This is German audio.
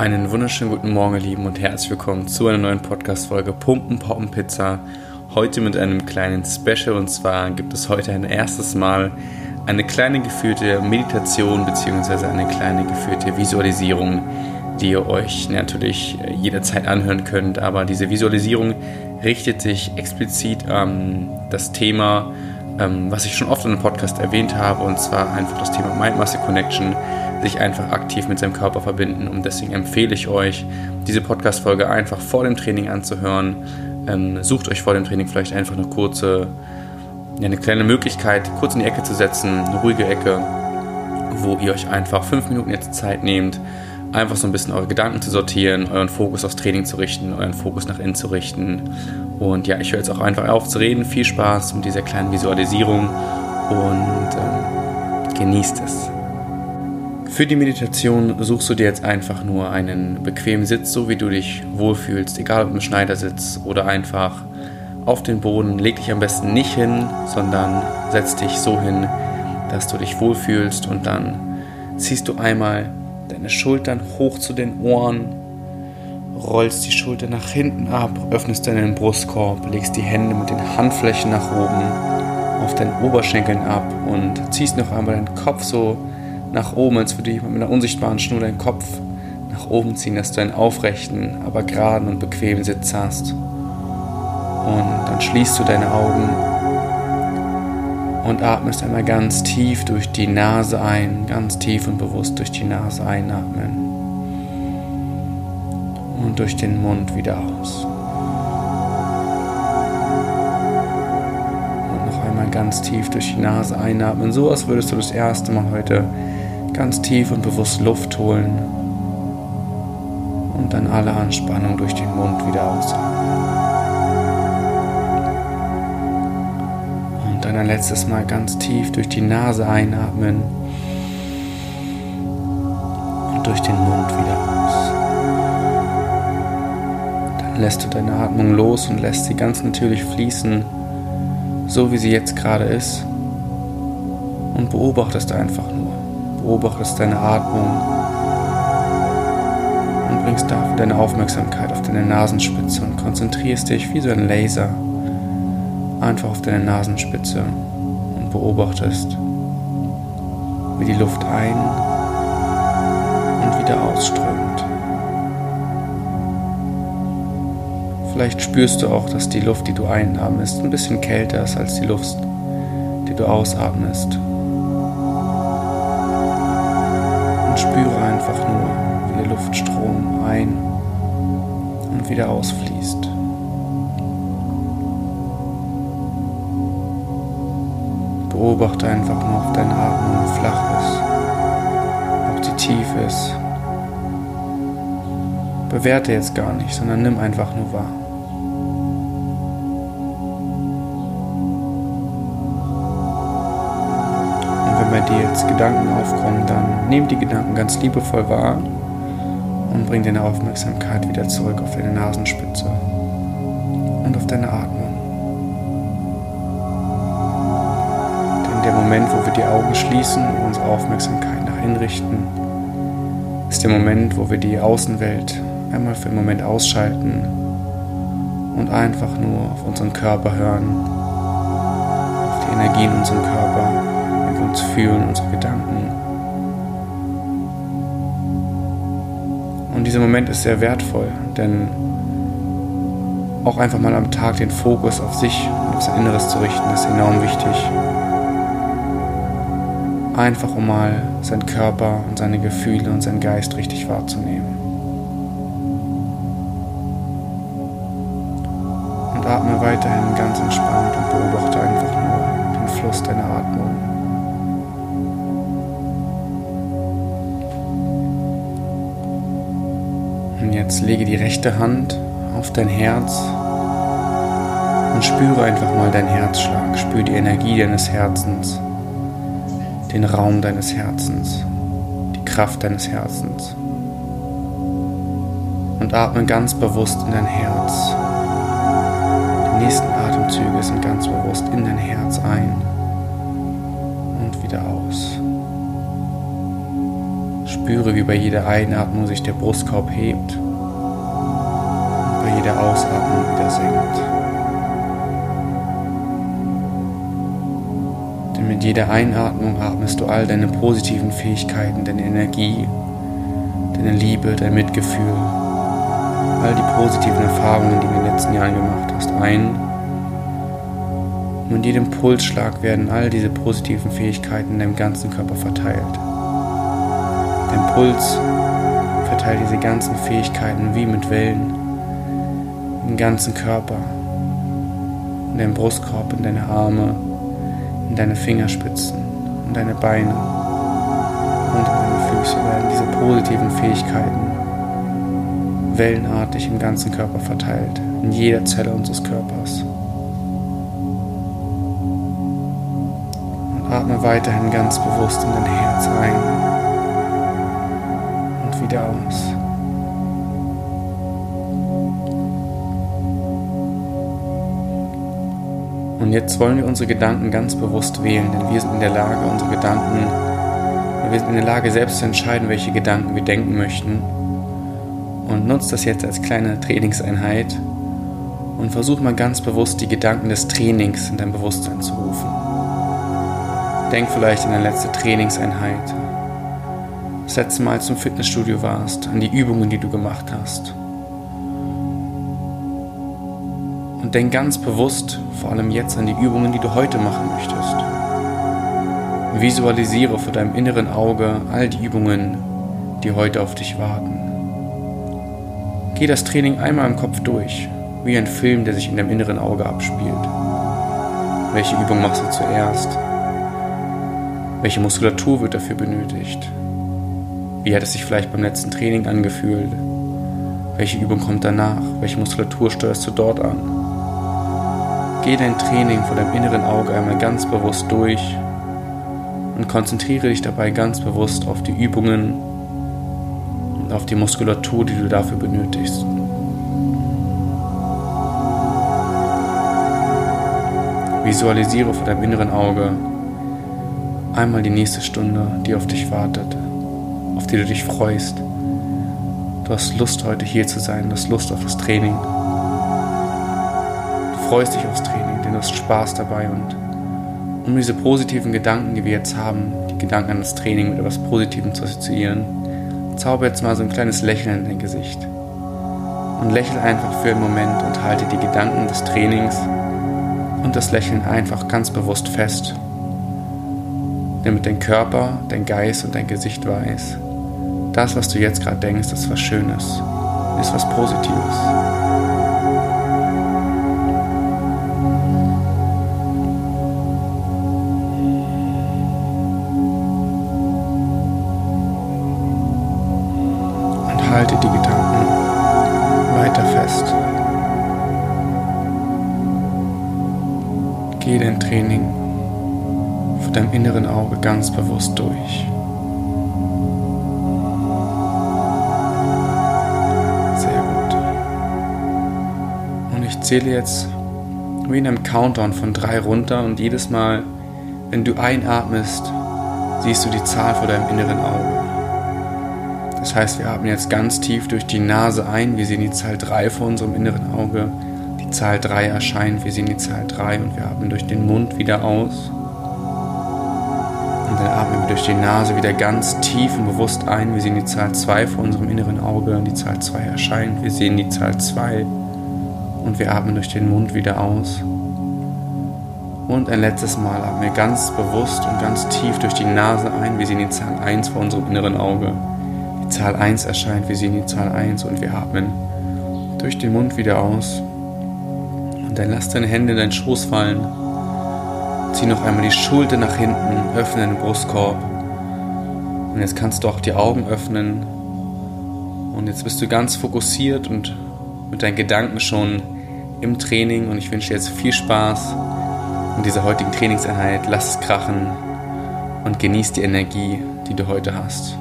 Einen wunderschönen guten Morgen, Lieben, und herzlich willkommen zu einer neuen Podcast-Folge Pumpen, Poppen, Pizza. Heute mit einem kleinen Special und zwar gibt es heute ein erstes Mal eine kleine geführte Meditation bzw. eine kleine geführte Visualisierung, die ihr euch natürlich jederzeit anhören könnt. Aber diese Visualisierung richtet sich explizit an das Thema, ähm, was ich schon oft in einem Podcast erwähnt habe, und zwar einfach das Thema Mind-Muscle Connection sich einfach aktiv mit seinem Körper verbinden. Und deswegen empfehle ich euch, diese Podcast-Folge einfach vor dem Training anzuhören. Ähm, sucht euch vor dem Training vielleicht einfach eine kurze, eine kleine Möglichkeit, kurz in die Ecke zu setzen, eine ruhige Ecke, wo ihr euch einfach fünf Minuten jetzt Zeit nehmt, einfach so ein bisschen eure Gedanken zu sortieren, euren Fokus aufs Training zu richten, euren Fokus nach innen zu richten. Und ja, ich höre jetzt auch einfach auf zu reden. Viel Spaß mit dieser kleinen Visualisierung und ähm, genießt es. Für die Meditation suchst du dir jetzt einfach nur einen bequemen Sitz, so wie du dich wohlfühlst, egal ob im Schneidersitz oder einfach auf den Boden. Leg dich am besten nicht hin, sondern setz dich so hin, dass du dich wohlfühlst und dann ziehst du einmal deine Schultern hoch zu den Ohren, rollst die Schulter nach hinten ab, öffnest deinen Brustkorb, legst die Hände mit den Handflächen nach oben auf deinen Oberschenkeln ab und ziehst noch einmal deinen Kopf so nach oben, als würde jemand mit einer unsichtbaren Schnur deinen Kopf nach oben ziehen, dass du einen aufrechten, aber geraden und bequemen Sitz hast. Und dann schließt du deine Augen und atmest einmal ganz tief durch die Nase ein, ganz tief und bewusst durch die Nase einatmen und durch den Mund wieder aus. Und noch einmal ganz tief durch die Nase einatmen, so als würdest du das erste Mal heute ganz tief und bewusst Luft holen und dann alle Anspannung durch den Mund wieder ausatmen. Und dann ein letztes Mal ganz tief durch die Nase einatmen und durch den Mund wieder aus. Dann lässt du deine Atmung los und lässt sie ganz natürlich fließen, so wie sie jetzt gerade ist und beobachtest einfach nur beobachtest deine Atmung und bringst dafür deine Aufmerksamkeit auf deine Nasenspitze und konzentrierst dich wie so ein Laser einfach auf deine Nasenspitze und beobachtest, wie die Luft ein und wieder ausströmt. Vielleicht spürst du auch, dass die Luft, die du einatmest, ein bisschen kälter ist als die Luft, die du ausatmest. Spüre einfach nur, wie der Luftstrom ein und wieder ausfließt. Beobachte einfach nur, ob deine Atmung flach ist, ob sie tief ist. Bewerte jetzt gar nicht, sondern nimm einfach nur wahr. Bei dir jetzt Gedanken aufkommen, dann nimm die Gedanken ganz liebevoll wahr und bring deine Aufmerksamkeit wieder zurück auf deine Nasenspitze und auf deine Atmung. Denn der Moment, wo wir die Augen schließen und unsere Aufmerksamkeit nach innen richten, ist der Moment, wo wir die Außenwelt einmal für einen Moment ausschalten und einfach nur auf unseren Körper hören, auf die Energie in unserem Körper uns fühlen, unsere Gedanken. Und dieser Moment ist sehr wertvoll, denn auch einfach mal am Tag den Fokus auf sich und auf sein Inneres zu richten, ist enorm wichtig. Einfach um mal seinen Körper und seine Gefühle und seinen Geist richtig wahrzunehmen. Und atme weiterhin ganz entspannt und beobachte einfach nur den Fluss deiner Atmung. Jetzt lege die rechte Hand auf dein Herz und spüre einfach mal deinen Herzschlag. Spüre die Energie deines Herzens, den Raum deines Herzens, die Kraft deines Herzens. Und atme ganz bewusst in dein Herz. Die nächsten Atemzüge sind ganz bewusst in dein Herz ein und wieder aus. Spüre, wie bei jeder Einatmung sich der Brustkorb hebt jeder Ausatmung wieder senkt. Denn mit jeder Einatmung atmest du all deine positiven Fähigkeiten, deine Energie, deine Liebe, dein Mitgefühl, all die positiven Erfahrungen, die du in den letzten Jahren gemacht hast, ein. Und mit jedem Pulsschlag werden all diese positiven Fähigkeiten in deinem ganzen Körper verteilt. Dein Puls verteilt diese ganzen Fähigkeiten wie mit Wellen im ganzen Körper, in deinem Brustkorb, in deine Arme, in deine Fingerspitzen, in deine Beine und in deine Füße werden diese positiven Fähigkeiten wellenartig im ganzen Körper verteilt, in jeder Zelle unseres Körpers. Und atme weiterhin ganz bewusst in dein Herz ein und wieder aus. Und jetzt wollen wir unsere Gedanken ganz bewusst wählen, denn wir sind in der Lage, unsere Gedanken, wir sind in der Lage, selbst zu entscheiden, welche Gedanken wir denken möchten. Und nutzt das jetzt als kleine Trainingseinheit und versuch mal ganz bewusst die Gedanken des Trainings in dein Bewusstsein zu rufen. Denk vielleicht an deine letzte Trainingseinheit. Das letzte Mal, als du im Fitnessstudio warst, an die Übungen, die du gemacht hast. Und denk ganz bewusst, vor allem jetzt, an die Übungen, die du heute machen möchtest. Visualisiere vor deinem inneren Auge all die Übungen, die heute auf dich warten. Geh das Training einmal im Kopf durch, wie ein Film, der sich in deinem inneren Auge abspielt. Welche Übung machst du zuerst? Welche Muskulatur wird dafür benötigt? Wie hat es sich vielleicht beim letzten Training angefühlt? Welche Übung kommt danach? Welche Muskulatur steuerst du dort an? Geh dein Training vor deinem inneren Auge einmal ganz bewusst durch und konzentriere dich dabei ganz bewusst auf die Übungen und auf die Muskulatur, die du dafür benötigst. Visualisiere vor deinem inneren Auge einmal die nächste Stunde, die auf dich wartet, auf die du dich freust. Du hast Lust, heute hier zu sein, du hast Lust auf das Training. Freust dich aufs Training, denn du hast Spaß dabei und um diese positiven Gedanken, die wir jetzt haben, die Gedanken an das Training mit etwas Positivem zu assoziieren, zauber jetzt mal so ein kleines Lächeln in dein Gesicht. Und lächle einfach für einen Moment und halte die Gedanken des Trainings und das Lächeln einfach ganz bewusst fest. Damit dein Körper, dein Geist und dein Gesicht weiß, das, was du jetzt gerade denkst, ist was Schönes, ist was Positives. Halte die Gedanken weiter fest. Geh dein Training vor deinem inneren Auge ganz bewusst durch. Sehr gut. Und ich zähle jetzt wie in einem Countdown von drei runter und jedes Mal, wenn du einatmest, siehst du die Zahl vor deinem inneren Auge. Das heißt, wir atmen jetzt ganz tief durch die Nase ein. Wir sehen die Zahl 3 vor unserem inneren Auge. Die Zahl 3 erscheint. Wir sehen die Zahl 3 und wir atmen durch den Mund wieder aus. Und dann atmen wir durch die Nase wieder ganz tief und bewusst ein. Wir sehen die Zahl 2 vor unserem inneren Auge. Die Zahl 2 erscheint. Wir sehen die Zahl 2 und wir atmen durch den Mund wieder aus. Und ein letztes Mal atmen wir ganz bewusst und ganz tief durch die Nase ein. Wir sehen die Zahl 1 vor unserem inneren Auge. Zahl 1 erscheint, wir sehen die Zahl 1 und wir atmen durch den Mund wieder aus. Und dann lass deine Hände in deinen Schoß fallen. Zieh noch einmal die Schulter nach hinten, öffne den Brustkorb. Und jetzt kannst du auch die Augen öffnen. Und jetzt bist du ganz fokussiert und mit deinen Gedanken schon im Training. Und ich wünsche dir jetzt viel Spaß in dieser heutigen Trainingseinheit. Lass es krachen und genieß die Energie, die du heute hast.